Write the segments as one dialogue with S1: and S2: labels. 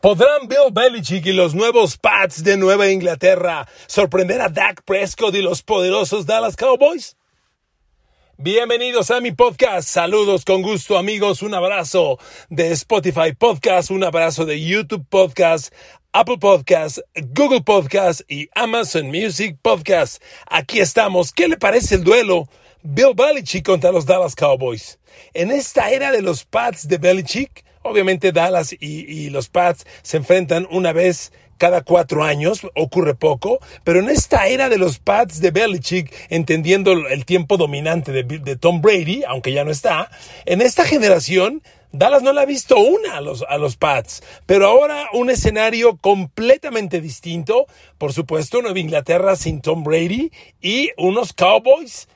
S1: ¿Podrán Bill Belichick y los nuevos Pats de Nueva Inglaterra sorprender a Dak Prescott y los poderosos Dallas Cowboys? Bienvenidos a mi podcast. Saludos con gusto amigos. Un abrazo de Spotify Podcast, un abrazo de YouTube Podcast, Apple Podcast, Google Podcast y Amazon Music Podcast. Aquí estamos. ¿Qué le parece el duelo? Bill Belichick contra los Dallas Cowboys. En esta era de los Pats de Belichick, Obviamente Dallas y, los Pats se enfrentan una vez cada cuatro años, ocurre poco, pero en esta era de los Pats de Belichick, entendiendo el tiempo dominante de, Tom Brady, aunque ya no está, en esta generación Dallas no le ha visto una a los, a los Pats, pero ahora un escenario completamente distinto, por supuesto, Nueva Inglaterra sin Tom Brady y unos Cowboys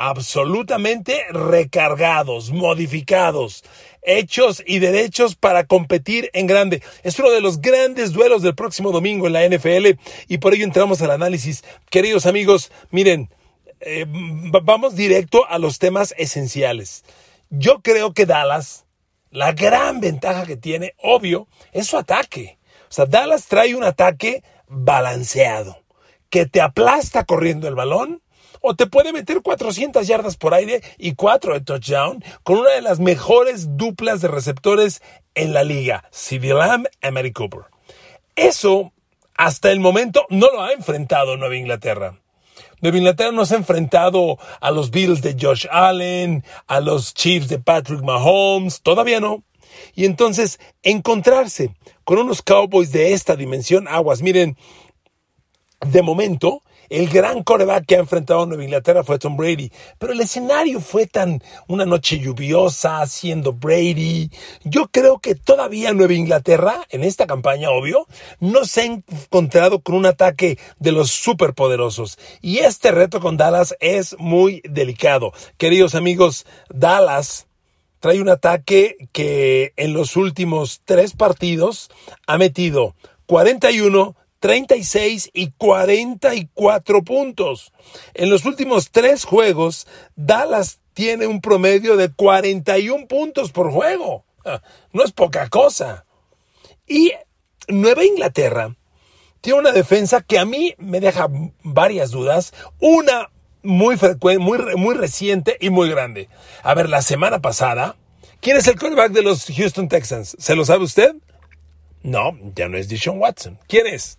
S1: absolutamente recargados, modificados, hechos y derechos para competir en grande. Es uno de los grandes duelos del próximo domingo en la NFL y por ello entramos al análisis. Queridos amigos, miren, eh, vamos directo a los temas esenciales. Yo creo que Dallas, la gran ventaja que tiene, obvio, es su ataque. O sea, Dallas trae un ataque balanceado, que te aplasta corriendo el balón, o te puede meter 400 yardas por aire y 4 de touchdown con una de las mejores duplas de receptores en la liga, CeeDee Lamb y Mary Cooper. Eso, hasta el momento, no lo ha enfrentado Nueva Inglaterra. Nueva Inglaterra no se ha enfrentado a los Bills de Josh Allen, a los Chiefs de Patrick Mahomes, todavía no. Y entonces, encontrarse con unos Cowboys de esta dimensión, aguas, miren, de momento, el gran coreback que ha enfrentado a Nueva Inglaterra fue Tom Brady, pero el escenario fue tan una noche lluviosa, siendo Brady. Yo creo que todavía Nueva Inglaterra, en esta campaña, obvio, no se ha encontrado con un ataque de los superpoderosos. Y este reto con Dallas es muy delicado. Queridos amigos, Dallas trae un ataque que en los últimos tres partidos ha metido 41, 36 y 44 puntos. En los últimos tres juegos, Dallas tiene un promedio de 41 puntos por juego. Ah, no es poca cosa. Y Nueva Inglaterra tiene una defensa que a mí me deja varias dudas. Una muy frecuente, muy, muy reciente y muy grande. A ver, la semana pasada, ¿quién es el quarterback de los Houston Texans? ¿Se lo sabe usted? No, ya no es Deshaun Watson. ¿Quién es?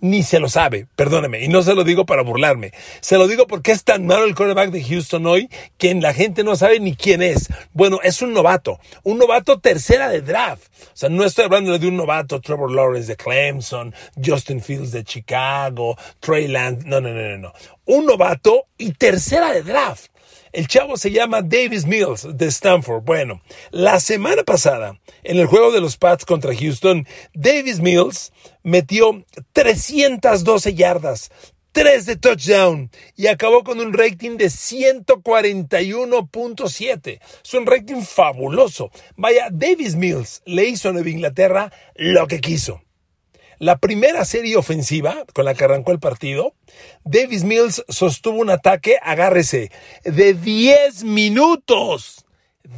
S1: Ni se lo sabe, perdóneme, y no se lo digo para burlarme, se lo digo porque es tan malo el quarterback de Houston hoy que la gente no sabe ni quién es. Bueno, es un novato, un novato tercera de draft. O sea, no estoy hablando de un novato Trevor Lawrence de Clemson, Justin Fields de Chicago, Trey Lance, no, no, no, no, no. Un novato y tercera de draft. El chavo se llama Davis Mills de Stanford. Bueno, la semana pasada, en el juego de los Pats contra Houston, Davis Mills metió 312 yardas, 3 de touchdown y acabó con un rating de 141.7. Es un rating fabuloso. Vaya, Davis Mills le hizo a Nueva Inglaterra lo que quiso. La primera serie ofensiva con la que arrancó el partido, Davis Mills sostuvo un ataque, agárrese, de 10 minutos.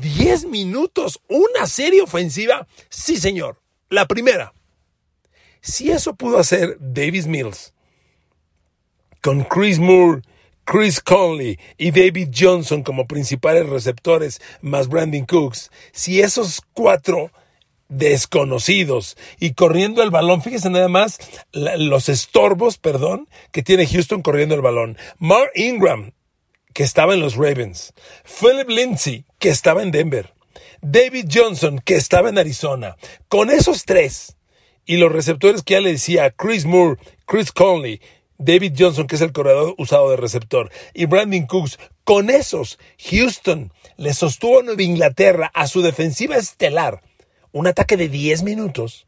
S1: 10 minutos, una serie ofensiva. Sí, señor, la primera. Si eso pudo hacer Davis Mills con Chris Moore, Chris Conley y David Johnson como principales receptores, más Brandon Cooks, si esos cuatro desconocidos y corriendo el balón. Fíjense nada más los estorbos, perdón, que tiene Houston corriendo el balón. Mark Ingram, que estaba en los Ravens. Philip Lindsay, que estaba en Denver. David Johnson, que estaba en Arizona. Con esos tres y los receptores que ya le decía Chris Moore, Chris Conley, David Johnson, que es el corredor usado de receptor, y Brandon Cooks, con esos, Houston le sostuvo a Nueva Inglaterra a su defensiva estelar un ataque de 10 minutos,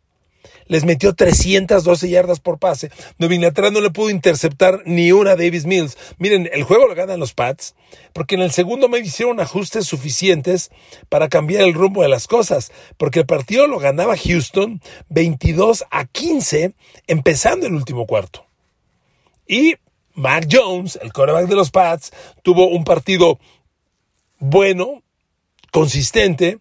S1: les metió 312 yardas por pase. Nueva Inglaterra no le pudo interceptar ni una a Davis Mills. Miren, el juego lo ganan los Pats, porque en el segundo me hicieron ajustes suficientes para cambiar el rumbo de las cosas, porque el partido lo ganaba Houston 22 a 15, empezando el último cuarto. Y Mac Jones, el quarterback de los Pats, tuvo un partido bueno, consistente,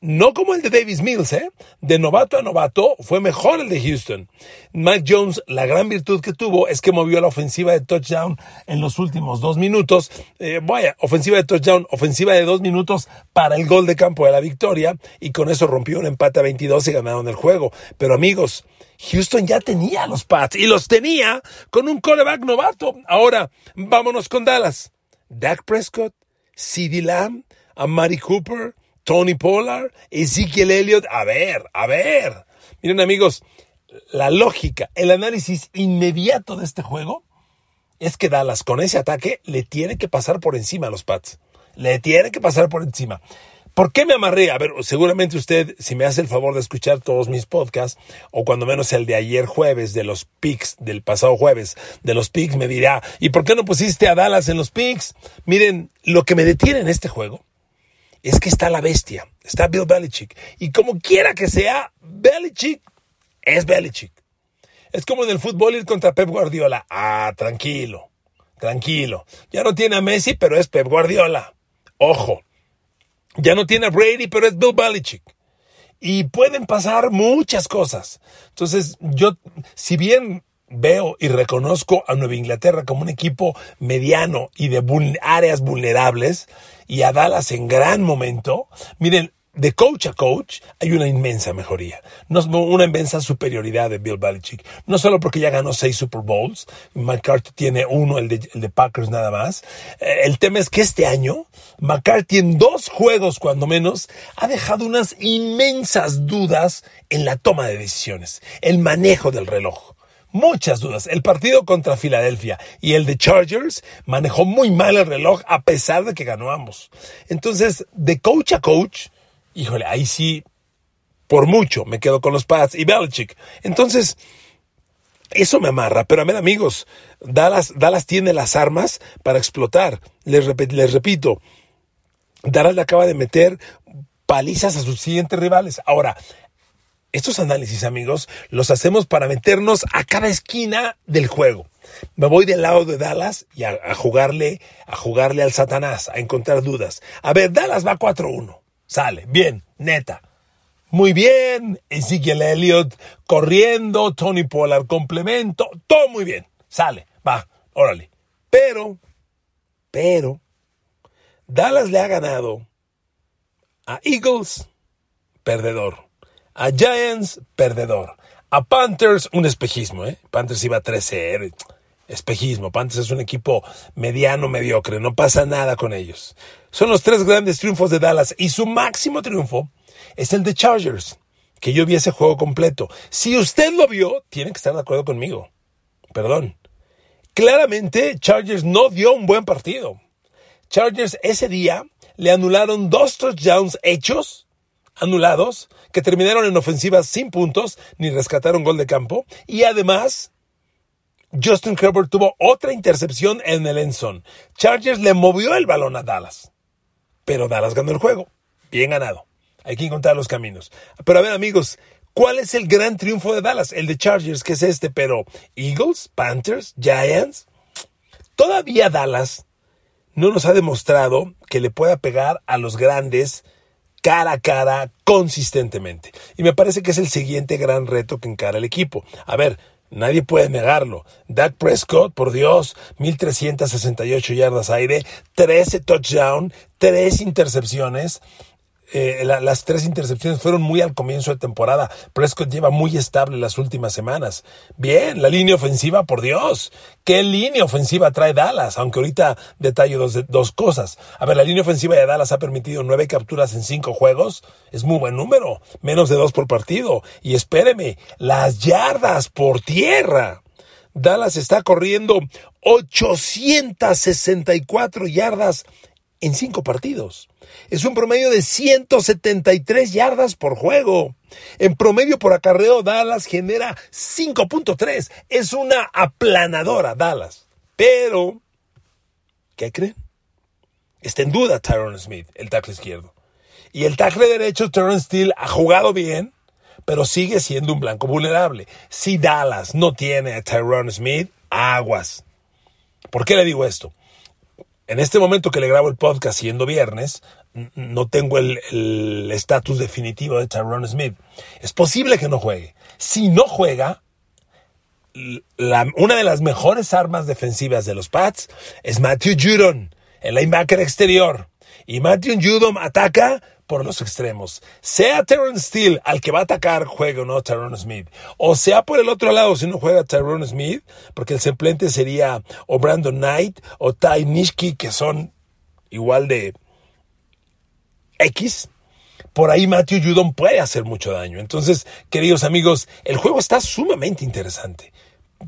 S1: no como el de Davis Mills, ¿eh? De novato a novato fue mejor el de Houston. Mike Jones, la gran virtud que tuvo es que movió la ofensiva de touchdown en los últimos dos minutos. Eh, vaya, ofensiva de touchdown, ofensiva de dos minutos para el gol de campo de la victoria y con eso rompió un empate a 22 y ganaron el juego. Pero amigos, Houston ya tenía los Pats y los tenía con un coreback novato. Ahora, vámonos con Dallas. Dak Prescott, CeeDee Lamb, Amari Cooper, Tony Pollard, Ezekiel Elliott. A ver, a ver. Miren amigos, la lógica, el análisis inmediato de este juego es que Dallas con ese ataque le tiene que pasar por encima a los Pats. Le tiene que pasar por encima. ¿Por qué me amarré? A ver, seguramente usted, si me hace el favor de escuchar todos mis podcasts, o cuando menos el de ayer jueves, de los picks, del pasado jueves, de los picks, me dirá, ¿y por qué no pusiste a Dallas en los picks? Miren, lo que me detiene en este juego es que está la bestia, está Bill Belichick. Y como quiera que sea, Belichick es Belichick. Es como en el fútbol ir contra Pep Guardiola. Ah, tranquilo, tranquilo. Ya no tiene a Messi, pero es Pep Guardiola. Ojo. Ya no tiene a Brady, pero es Bill Belichick. Y pueden pasar muchas cosas. Entonces, yo, si bien veo y reconozco a Nueva Inglaterra como un equipo mediano y de áreas vulnerables y a Dallas en gran momento, miren, de coach a coach hay una inmensa mejoría, una inmensa superioridad de Bill Belichick. No solo porque ya ganó seis Super Bowls, McCarthy tiene uno, el de, el de Packers nada más. Eh, el tema es que este año McCarthy en dos juegos cuando menos ha dejado unas inmensas dudas en la toma de decisiones, el manejo del reloj muchas dudas. El partido contra Filadelfia y el de Chargers manejó muy mal el reloj a pesar de que ganó. Entonces, de coach a coach, híjole, ahí sí, por mucho me quedo con los Pats y Belichick. Entonces, eso me amarra, pero a ver amigos, Dallas, Dallas tiene las armas para explotar. Les, les repito, Dallas le acaba de meter palizas a sus siguientes rivales. Ahora, estos análisis, amigos, los hacemos para meternos a cada esquina del juego. Me voy del lado de Dallas y a, jugarle, a jugarle al Satanás, a encontrar dudas. A ver, Dallas va 4-1. Sale, bien, neta. Muy bien, Ezekiel Elliott corriendo, Tony Pollard complemento, todo muy bien. Sale, va, órale. Pero, pero, Dallas le ha ganado a Eagles, perdedor a Giants, perdedor. A Panthers, un espejismo, ¿eh? Panthers iba 13 Espejismo. Panthers es un equipo mediano, mediocre. No pasa nada con ellos. Son los tres grandes triunfos de Dallas. Y su máximo triunfo es el de Chargers. Que yo vi ese juego completo. Si usted lo vio, tiene que estar de acuerdo conmigo. Perdón. Claramente, Chargers no dio un buen partido. Chargers ese día le anularon dos touchdowns hechos anulados, que terminaron en ofensivas sin puntos ni rescataron gol de campo. Y además, Justin Herbert tuvo otra intercepción en el Enson. Chargers le movió el balón a Dallas. Pero Dallas ganó el juego. Bien ganado. Hay que encontrar los caminos. Pero a ver, amigos, ¿cuál es el gran triunfo de Dallas? El de Chargers, que es este, pero Eagles, Panthers, Giants. Todavía Dallas no nos ha demostrado que le pueda pegar a los grandes cara a cara consistentemente. Y me parece que es el siguiente gran reto que encara el equipo. A ver, nadie puede negarlo. Dak Prescott, por Dios, 1368 yardas aire, 13 touchdown, 3 intercepciones. Eh, las tres intercepciones fueron muy al comienzo de temporada. Prescott lleva muy estable las últimas semanas. Bien, la línea ofensiva, por Dios. ¿Qué línea ofensiva trae Dallas? Aunque ahorita detallo dos, dos cosas. A ver, la línea ofensiva de Dallas ha permitido nueve capturas en cinco juegos. Es muy buen número. Menos de dos por partido. Y espéreme, las yardas por tierra. Dallas está corriendo 864 yardas en cinco partidos. Es un promedio de 173 yardas por juego. En promedio por acarreo, Dallas genera 5.3. Es una aplanadora, Dallas. Pero, ¿qué creen? Está en duda Tyron Smith, el tackle izquierdo. Y el tackle derecho, Tyron Steele, ha jugado bien, pero sigue siendo un blanco vulnerable. Si Dallas no tiene a Tyron Smith, aguas. ¿Por qué le digo esto? En este momento que le grabo el podcast siendo viernes, no tengo el estatus definitivo de Tyrone Smith. Es posible que no juegue. Si no juega, una de las mejores armas defensivas de los Pats es Matthew Judon, el linebacker exterior. Y Matthew Judon ataca por los extremos. Sea Tyrone Steele al que va a atacar, juega o no Tyrone Smith. O sea por el otro lado, si no juega Tyrone Smith, porque el suplente sería o Brandon Knight o Ty Nishki, que son igual de X. Por ahí Matthew Judon puede hacer mucho daño. Entonces, queridos amigos, el juego está sumamente interesante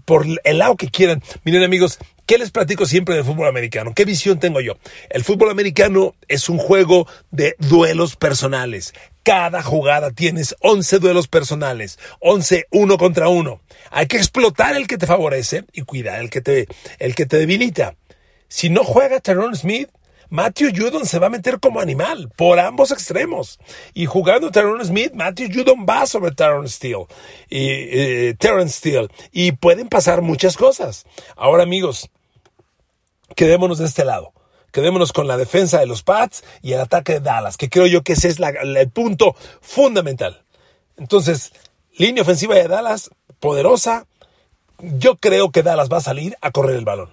S1: por el lado que quieran. Miren amigos, ¿qué les platico siempre del fútbol americano? ¿Qué visión tengo yo? El fútbol americano es un juego de duelos personales. Cada jugada tienes 11 duelos personales, 11 uno contra uno. Hay que explotar el que te favorece y cuidar el que te, el que te debilita. Si no juega Tyrone Smith, Matthew Judon se va a meter como animal por ambos extremos. Y jugando Tyrone Smith, Matthew Judon va sobre Tyrone Steele. Y, eh, Steele. Y pueden pasar muchas cosas. Ahora, amigos, quedémonos de este lado. Quedémonos con la defensa de los Pats y el ataque de Dallas, que creo yo que ese es el punto fundamental. Entonces, línea ofensiva de Dallas, poderosa. Yo creo que Dallas va a salir a correr el balón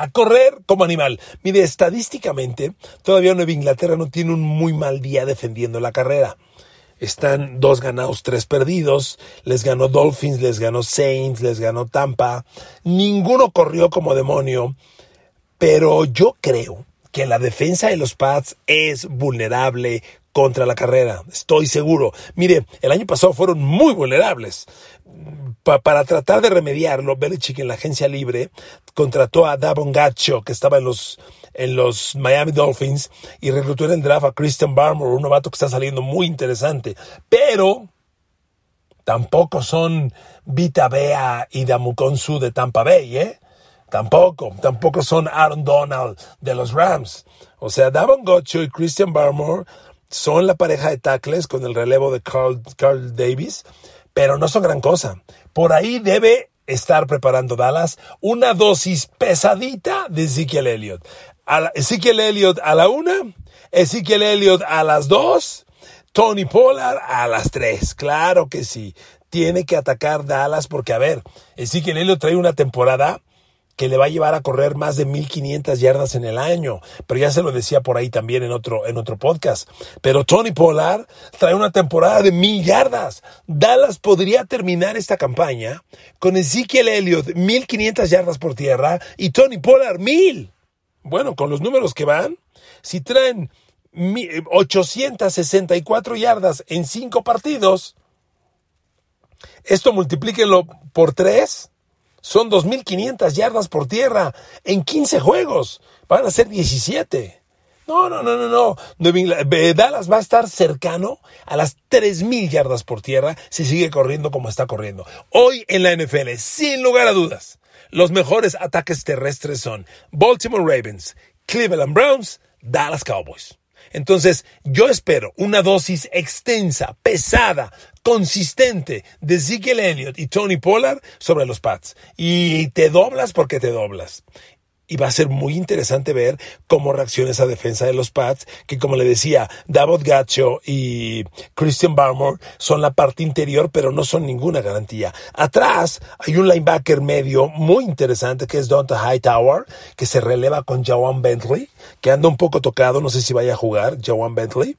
S1: a correr como animal. Mire, estadísticamente, todavía Nueva Inglaterra no tiene un muy mal día defendiendo la carrera. Están dos ganados, tres perdidos. Les ganó Dolphins, les ganó Saints, les ganó Tampa. Ninguno corrió como demonio. Pero yo creo que la defensa de los Pats es vulnerable contra la carrera. Estoy seguro. Mire, el año pasado fueron muy vulnerables para tratar de remediarlo, Belichick en la agencia libre contrató a Davon Gacho, que estaba en los, en los Miami Dolphins, y reclutó en el draft a Christian Barmore, un novato que está saliendo muy interesante. Pero tampoco son Vita Bea y Damukonsu de Tampa Bay, ¿eh? Tampoco, tampoco son Aaron Donald de los Rams. O sea, Davon Gacho y Christian Barmore son la pareja de tackles con el relevo de Carl, Carl Davis pero no son gran cosa. Por ahí debe estar preparando Dallas una dosis pesadita de Ezekiel Elliott. Ezekiel Elliott a la una, Ezekiel Elliott a las dos, Tony Pollard a las tres. Claro que sí. Tiene que atacar Dallas porque, a ver, Ezekiel Elliott trae una temporada que le va a llevar a correr más de 1500 yardas en el año. Pero ya se lo decía por ahí también en otro, en otro podcast. Pero Tony Pollard trae una temporada de mil yardas. Dallas podría terminar esta campaña con Ezekiel Elliott 1500 yardas por tierra y Tony Pollard mil. Bueno, con los números que van, si traen 864 yardas en cinco partidos, esto multiplíquenlo por tres son 2.500 yardas por tierra en 15 juegos. Van a ser 17. No, no, no, no, no. Dallas va a estar cercano a las 3.000 yardas por tierra si sigue corriendo como está corriendo. Hoy en la NFL, sin lugar a dudas, los mejores ataques terrestres son Baltimore Ravens, Cleveland Browns, Dallas Cowboys. Entonces, yo espero una dosis extensa, pesada, consistente de Ezekiel Elliott y Tony Pollard sobre los Pats. Y te doblas porque te doblas y va a ser muy interesante ver cómo reacciona esa defensa de los Pats, que como le decía, Davod Gacho y Christian Barmore son la parte interior, pero no son ninguna garantía. Atrás hay un linebacker medio muy interesante que es Donta Hightower, que se releva con Jawan Bentley, que anda un poco tocado, no sé si vaya a jugar Jawan Bentley,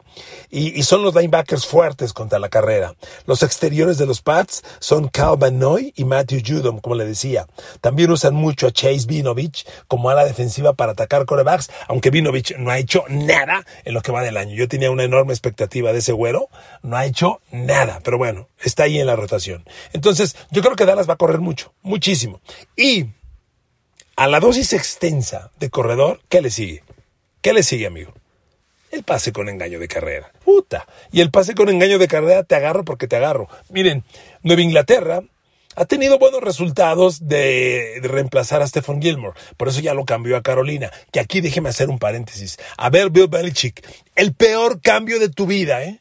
S1: y, y son los linebackers fuertes contra la carrera. Los exteriores de los Pats son Cal Noy y Matthew Judom, como le decía. También usan mucho a Chase Vinovich como como a la defensiva para atacar corebacks, aunque Vinovich no ha hecho nada en lo que va del año. Yo tenía una enorme expectativa de ese güero, no ha hecho nada, pero bueno, está ahí en la rotación. Entonces, yo creo que Dallas va a correr mucho, muchísimo. Y a la dosis extensa de corredor, ¿qué le sigue? ¿Qué le sigue, amigo? El pase con engaño de carrera. Puta. Y el pase con engaño de carrera te agarro porque te agarro. Miren, Nueva Inglaterra ha tenido buenos resultados de, reemplazar a Stephen Gilmore. Por eso ya lo cambió a Carolina. Que aquí déjeme hacer un paréntesis. A ver, Bill Belichick, el peor cambio de tu vida, ¿eh?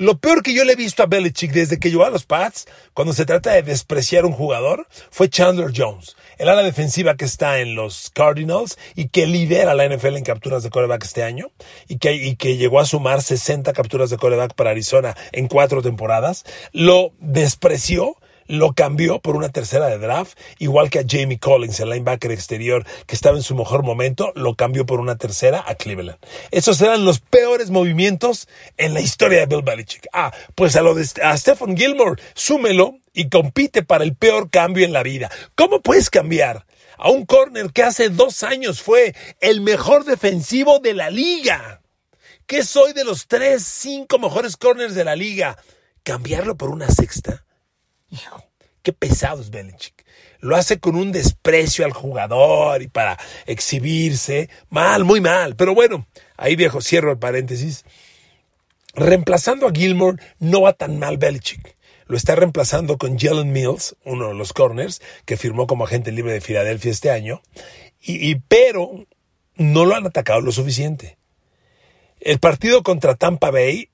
S1: Lo peor que yo le he visto a Belichick desde que llegó a los Pats, cuando se trata de despreciar a un jugador, fue Chandler Jones, el ala defensiva que está en los Cardinals y que lidera la NFL en capturas de coreback este año y que, y que llegó a sumar 60 capturas de coreback para Arizona en cuatro temporadas. Lo despreció lo cambió por una tercera de draft, igual que a Jamie Collins, el linebacker exterior que estaba en su mejor momento, lo cambió por una tercera a Cleveland. Esos eran los peores movimientos en la historia de Bill Belichick. Ah, pues a lo de a Stephen Gilmore, súmelo y compite para el peor cambio en la vida. ¿Cómo puedes cambiar? A un corner que hace dos años fue el mejor defensivo de la liga. ¿Qué soy de los tres, cinco mejores corners de la liga? ¿Cambiarlo por una sexta? Qué pesado es Belichick. Lo hace con un desprecio al jugador y para exhibirse. Mal, muy mal. Pero bueno, ahí viejo, cierro el paréntesis. Reemplazando a Gilmore no va tan mal Belichick. Lo está reemplazando con Jalen Mills, uno de los corners, que firmó como agente libre de Filadelfia este año. Y, pero no lo han atacado lo suficiente. El partido contra Tampa Bay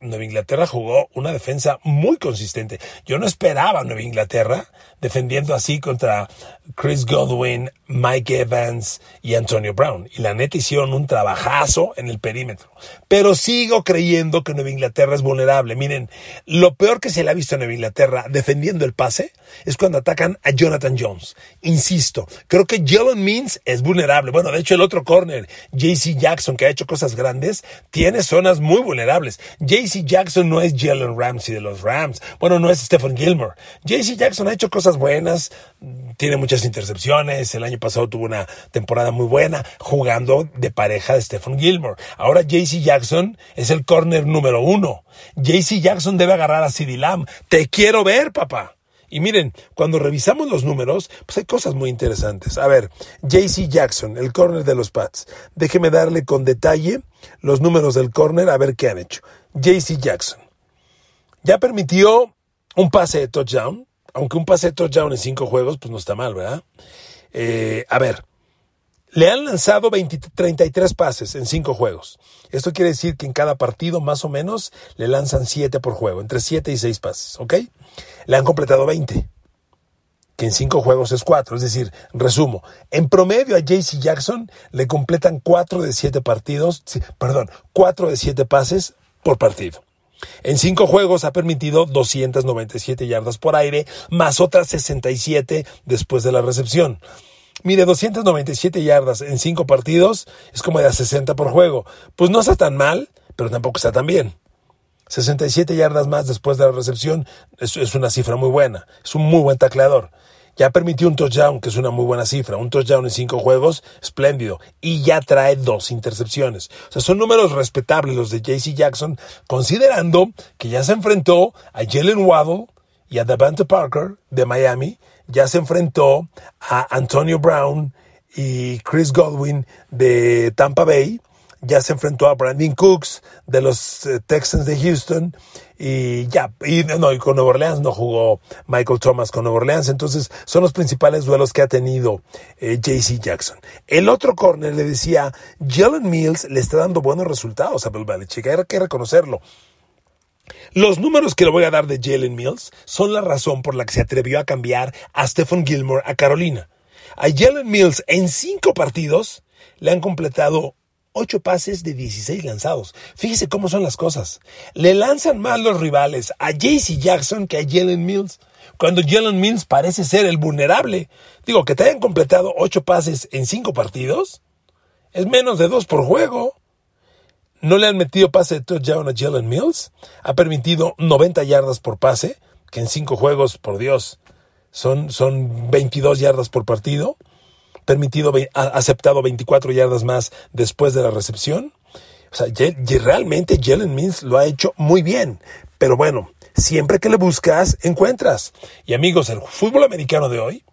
S1: Nueva Inglaterra jugó una defensa muy consistente. Yo no esperaba a Nueva Inglaterra defendiendo así contra Chris Godwin, Mike Evans y Antonio Brown. Y la neta hicieron un trabajazo en el perímetro. Pero sigo creyendo que Nueva Inglaterra es vulnerable. Miren, lo peor que se le ha visto a Nueva Inglaterra defendiendo el pase es cuando atacan a Jonathan Jones. Insisto, creo que Jalen Means es vulnerable. Bueno, de hecho el otro corner, JC Jackson, que ha hecho cosas grandes, tiene zonas muy vulnerables. JC Jackson no es Jalen Ramsey de los Rams. Bueno, no es Stephen Gilmore. JC Jackson ha hecho cosas buenas, tiene muchas intercepciones. El año pasado tuvo una temporada muy buena jugando de pareja de Stephen Gilmore. Ahora JC Jackson es el corner número uno. JC Jackson debe agarrar a CeeDee Lamb. Te quiero ver, papá. Y miren, cuando revisamos los números, pues hay cosas muy interesantes. A ver, JC Jackson, el corner de los Pats. Déjeme darle con detalle los números del corner a ver qué han hecho. JC Jackson. Ya permitió un pase de touchdown, aunque un pase de touchdown en cinco juegos, pues no está mal, ¿verdad? Eh, a ver, le han lanzado 20, 33 pases en cinco juegos. Esto quiere decir que en cada partido, más o menos, le lanzan 7 por juego, entre 7 y 6 pases, ¿ok? Le han completado 20, que en cinco juegos es 4. Es decir, resumo, en promedio a JC Jackson le completan 4 de 7 partidos, perdón, 4 de 7 pases por partido. En cinco juegos ha permitido 297 yardas por aire, más otras 67 después de la recepción. Mire, 297 yardas en cinco partidos es como de a 60 por juego. Pues no está tan mal, pero tampoco está tan bien. 67 yardas más después de la recepción es, una cifra muy buena. Es un muy buen tacleador. Ya permitió un touchdown, que es una muy buena cifra. Un touchdown en cinco juegos, espléndido. Y ya trae dos intercepciones. O sea, son números respetables los de JC Jackson, considerando que ya se enfrentó a Jalen Waddle y a Devante Parker de Miami. Ya se enfrentó a Antonio Brown y Chris Godwin de Tampa Bay ya se enfrentó a Brandon Cooks de los eh, Texans de Houston y ya, y, no, y con Nueva Orleans no jugó Michael Thomas con Nueva Orleans, entonces son los principales duelos que ha tenido eh, JC Jackson. El otro corner le decía, Jalen Mills le está dando buenos resultados a Bill Belichick, hay que reconocerlo. Los números que le voy a dar de Jalen Mills son la razón por la que se atrevió a cambiar a Stephen Gilmore a Carolina. A Jalen Mills en cinco partidos le han completado 8 pases de 16 lanzados. Fíjese cómo son las cosas. Le lanzan más los rivales a JC Jackson que a Jalen Mills. Cuando Jalen Mills parece ser el vulnerable. Digo, que te hayan completado 8 pases en 5 partidos. Es menos de 2 por juego. No le han metido pase de touchdown a Jalen Mills. Ha permitido 90 yardas por pase, que en 5 juegos, por Dios, son, son 22 yardas por partido permitido, ha aceptado 24 yardas más después de la recepción. O sea, realmente Jalen Mills lo ha hecho muy bien. Pero bueno, siempre que le buscas, encuentras. Y amigos, el fútbol americano de hoy,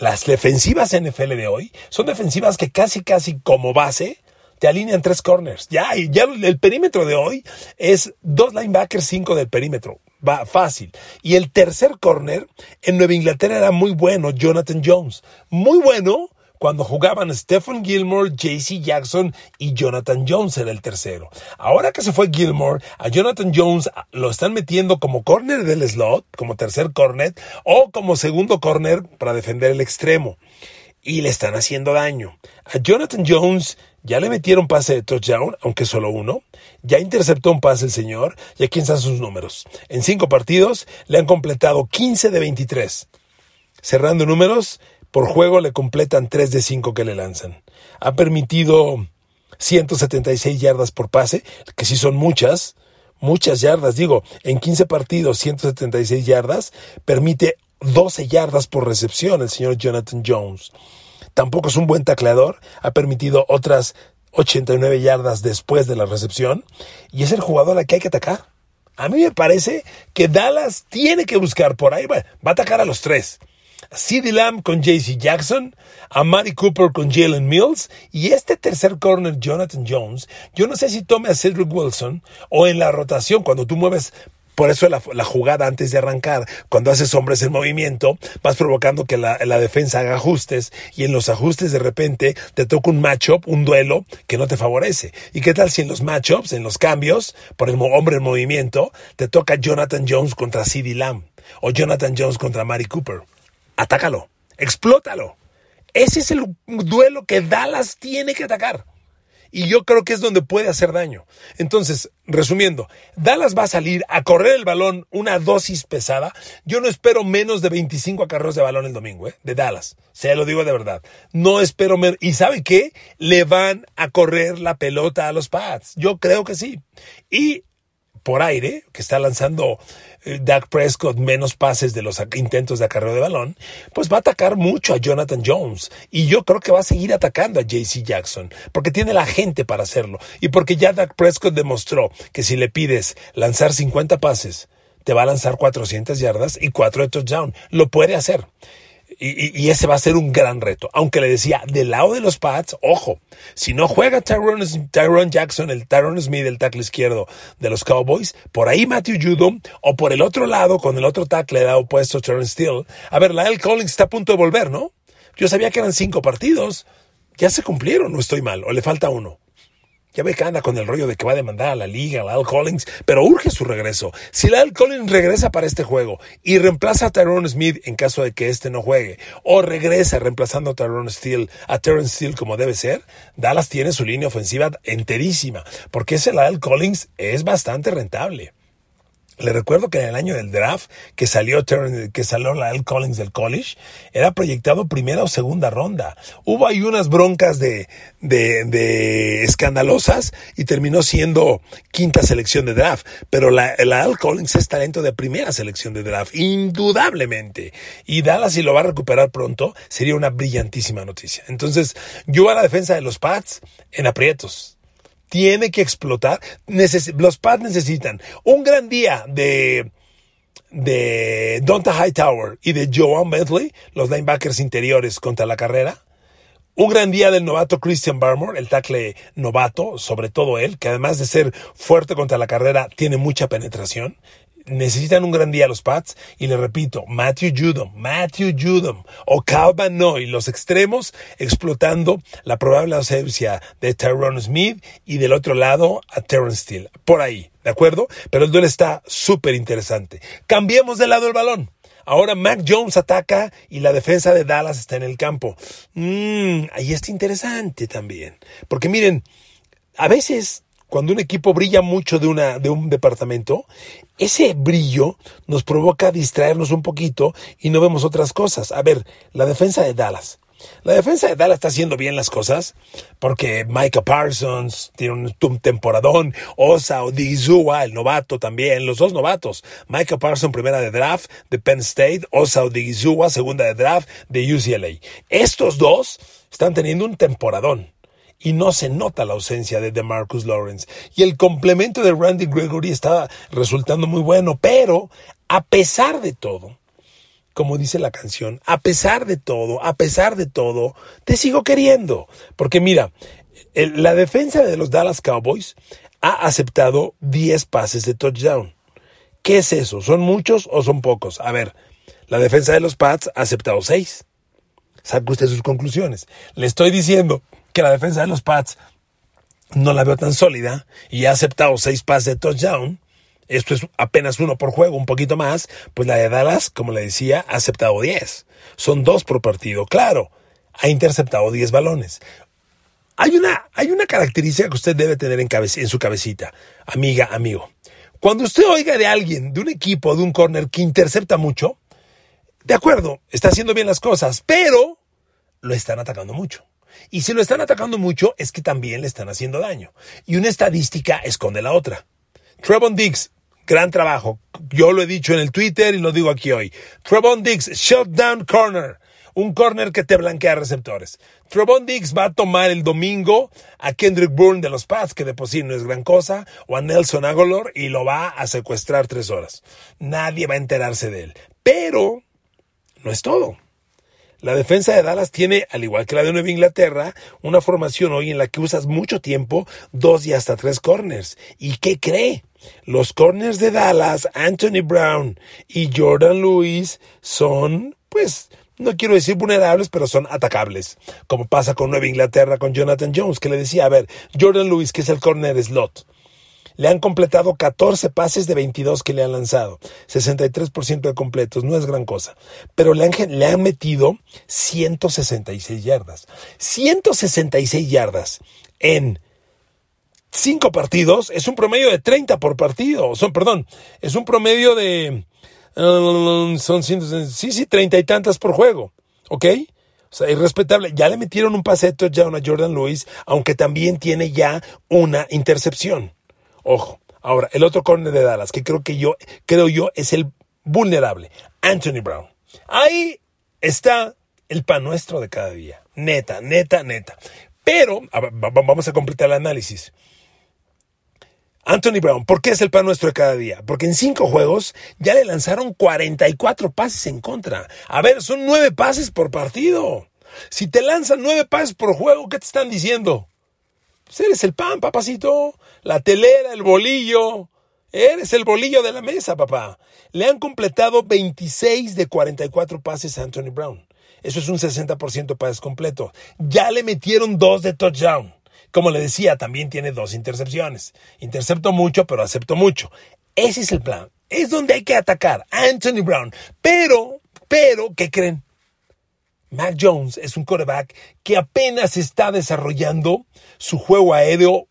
S1: las defensivas NFL de hoy, son defensivas que casi, casi como base te alinean tres corners. Ya, ya el perímetro de hoy es dos linebackers, cinco del perímetro. Va fácil. Y el tercer corner en Nueva Inglaterra era muy bueno, Jonathan Jones. Muy bueno cuando jugaban Stephen Gilmore, JC Jackson y Jonathan Jones era el tercero. Ahora que se fue Gilmore, a Jonathan Jones lo están metiendo como corner del slot, como tercer corner, o como segundo corner para defender el extremo. Y le están haciendo daño. A Jonathan Jones ya le metieron pase de touchdown, aunque solo uno. Ya interceptó un pase el señor, y aquí están sus números. En cinco partidos le han completado 15 de 23. Cerrando números, por juego le completan 3 de 5 que le lanzan. Ha permitido 176 yardas por pase, que sí son muchas, muchas yardas. Digo, en 15 partidos, 176 yardas, permite 12 yardas por recepción el señor Jonathan Jones. Tampoco es un buen tacleador, ha permitido otras 89 yardas después de la recepción y es el jugador al que hay que atacar. A mí me parece que Dallas tiene que buscar por ahí, va, a atacar a los tres. CeeDee Lamb con JC Jackson, a Mari Cooper con Jalen Mills y este tercer corner Jonathan Jones. Yo no sé si tome a Cedric Wilson o en la rotación cuando tú mueves por eso la, jugada antes de arrancar, cuando haces hombres en movimiento, vas provocando que la, la, defensa haga ajustes y en los ajustes de repente te toca un matchup, un duelo que no te favorece. ¿Y qué tal si en los matchups, en los cambios, por el hombre en movimiento, te toca Jonathan Jones contra CeeDee Lamb o Jonathan Jones contra Mari Cooper? atácalo, explótalo. Ese es el duelo que Dallas tiene que atacar. Y yo creo que es donde puede hacer daño. Entonces, resumiendo, Dallas va a salir a correr el balón una dosis pesada. Yo no espero menos de 25 acarreos de balón el domingo, ¿eh? de Dallas. Se lo digo de verdad. No espero menos. ¿Y sabe qué? Le van a correr la pelota a los Pats. Yo creo que sí. Y por aire, que está lanzando Dak Prescott menos pases de los intentos de acarreo de balón, pues va a atacar mucho a Jonathan Jones. Y yo creo que va a seguir atacando a JC Jackson, porque tiene la gente para hacerlo. Y porque ya Dak Prescott demostró que si le pides lanzar 50 pases, te va a lanzar 400 yardas y 4 de touchdown. Lo puede hacer. Y, ese va a ser un gran reto. Aunque le decía, del lado de los Pats, ojo, si no juega Tyrone, Jackson, el Tyrone Smith, el tackle izquierdo de los Cowboys, por ahí Matthew Judom, o por el otro lado, con el otro tackle da opuesto Tyrone Steele. A ver, la L. Collins está a punto de volver, ¿no? Yo sabía que eran cinco partidos. Ya se cumplieron, no estoy mal, o le falta uno. Ya ve que anda con el rollo de que va a demandar a la liga, a Al Collins, pero urge su regreso. Si Al Collins regresa para este juego y reemplaza a Tyrone Smith en caso de que este no juegue, o regresa reemplazando a Tyrone Steele, a Terrence Steele como debe ser, Dallas tiene su línea ofensiva enterísima, porque ese Al Collins es bastante rentable. Le recuerdo que en el año del draft que salió, que salió la L. Collins del college, era proyectado primera o segunda ronda. Hubo ahí unas broncas de, de, escandalosas y terminó siendo quinta selección de draft. Pero la, la L. Collins es talento de primera selección de draft, indudablemente. Y Dallas, si lo va a recuperar pronto, sería una brillantísima noticia. Entonces, yo a la defensa de los Pats en aprietos tiene que explotar. los Pats necesitan un gran día de, de Donta Hightower y de Joan Bentley, los linebackers interiores contra la carrera. Un gran día del novato Christian Barmore, el tackle novato, sobre todo él, que además de ser fuerte contra la carrera, tiene mucha penetración necesitan un gran día los Pats. Y le repito, Matthew Judom, Matthew Judom o Calvin Noy, los extremos, explotando la probable ausencia de Tyrone Smith y del otro lado a Terrence Steele. Por ahí, ¿de acuerdo? Pero el duelo está súper interesante. Cambiemos de lado el balón. Ahora Mac Jones ataca y la defensa de Dallas está en el campo. Mmm, ahí está interesante también. Porque miren, a veces cuando un equipo brilla mucho de, una, de un departamento, ese brillo nos provoca distraernos un poquito y no vemos otras cosas. A ver, la defensa de Dallas. La defensa de Dallas está haciendo bien las cosas porque Micah Parsons tiene un, temporadón, Osa Odigizua, el novato también, los dos novatos. Micah Parsons, primera de draft de Penn State, Osa Odigizua, segunda de draft de UCLA. Estos dos están teniendo un temporadón y no se nota la ausencia de DeMarcus Lawrence. Y el complemento de Randy Gregory está resultando muy bueno, pero a pesar de todo, como dice la canción, a pesar de todo, a pesar de todo, te sigo queriendo. Porque mira, la defensa de los Dallas Cowboys ha aceptado 10 pases de touchdown. ¿Qué es eso? ¿Son muchos o son pocos? A ver, la defensa de los Pats ha aceptado 6. Saque usted sus conclusiones. Le estoy diciendo que la defensa de los Pats no la veo tan sólida y ha aceptado seis pases de touchdown. Esto es apenas uno por juego, un poquito más. Pues la de Dallas, como le decía, ha aceptado diez. Son dos por partido. Claro, ha interceptado diez balones. Hay una, hay una característica que usted debe tener en, en su cabecita, amiga, amigo. Cuando usted oiga de alguien, de un equipo, de un corner que intercepta mucho, de acuerdo, está haciendo bien las cosas, pero lo están atacando mucho. Y si lo están atacando mucho, es que también le están haciendo daño. Y una estadística esconde la otra. Trevon Diggs, gran trabajo. Yo lo he dicho en el Twitter y lo digo aquí hoy. Trevon Diggs, shutdown corner. Un corner que te blanquea receptores. Trevon Diggs va a tomar el domingo a Kendrick Bourne de los Pats, que de por sí no es gran cosa, o a Nelson Aguilar y lo va a secuestrar tres horas. Nadie va a enterarse de él. Pero no es todo. La defensa de Dallas tiene, al igual que la de Nueva Inglaterra, una formación hoy en la que usas mucho tiempo dos y hasta tres corners. ¿Y qué cree? Los corners de Dallas, Anthony Brown y Jordan Lewis son, pues, no quiero decir vulnerables, pero son atacables. Como pasa con Nueva Inglaterra con Jonathan Jones, que le decía, a ver, Jordan Lewis, que es el corner slot. Le han completado 14 pases de 22 que le han lanzado. 63% de completos, no es gran cosa. Pero le han, le han metido 166 yardas. 166 yardas en 5 partidos es un promedio de 30 por partido. Son, perdón, es un promedio de... Um, son sí, sí, treinta y tantas por juego. ¿Ok? O sea, irrespetable. Ya le metieron un pase de touchdown a Jordan Lewis, aunque también tiene ya una intercepción. Ojo. Ahora, el otro corner de Dallas, que creo que yo, creo yo, es el vulnerable. Anthony Brown. Ahí está el pan nuestro de cada día. Neta, neta, neta. Pero, vamos a completar el análisis. Anthony Brown, ¿por qué es el pan nuestro de cada día? Porque en cinco juegos ya le lanzaron 44 pases en contra. A ver, son nueve pases por partido. Si te lanzan nueve pases por juego, ¿qué te están diciendo? Pues eres el pan, papacito. La telera, el bolillo. Eres el bolillo de la mesa, papá. Le han completado 26 de 44 pases a Anthony Brown. Eso es un 60% de pases completos. Ya le metieron dos de touchdown. Como le decía, también tiene dos intercepciones. Intercepto mucho, pero acepto mucho. Ese es el plan. Es donde hay que atacar a Anthony Brown. Pero, pero, ¿qué creen? Mac Jones es un quarterback que apenas está desarrollando su juego aéreo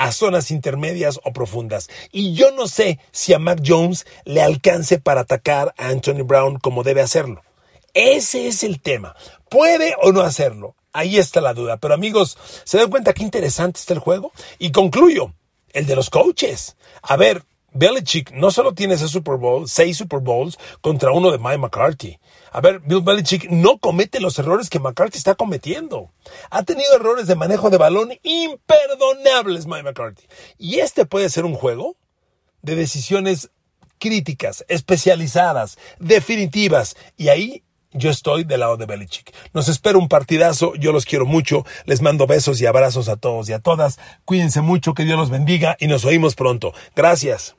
S1: a zonas intermedias o profundas. Y yo no sé si a Mac Jones le alcance para atacar a Anthony Brown como debe hacerlo. Ese es el tema. ¿Puede o no hacerlo? Ahí está la duda. Pero amigos, ¿se dan cuenta qué interesante está el juego? Y concluyo, el de los coaches. A ver, Belichick no solo tiene ese Super Bowl, seis Super Bowls contra uno de Mike McCarthy. A ver, Bill Belichick no comete los errores que McCarthy está cometiendo. Ha tenido errores de manejo de balón imperdonables, Mike McCarthy. Y este puede ser un juego de decisiones críticas, especializadas, definitivas. Y ahí yo estoy del lado de Belichick. Nos espera un partidazo, yo los quiero mucho, les mando besos y abrazos a todos y a todas. Cuídense mucho, que Dios los bendiga y nos oímos pronto. Gracias.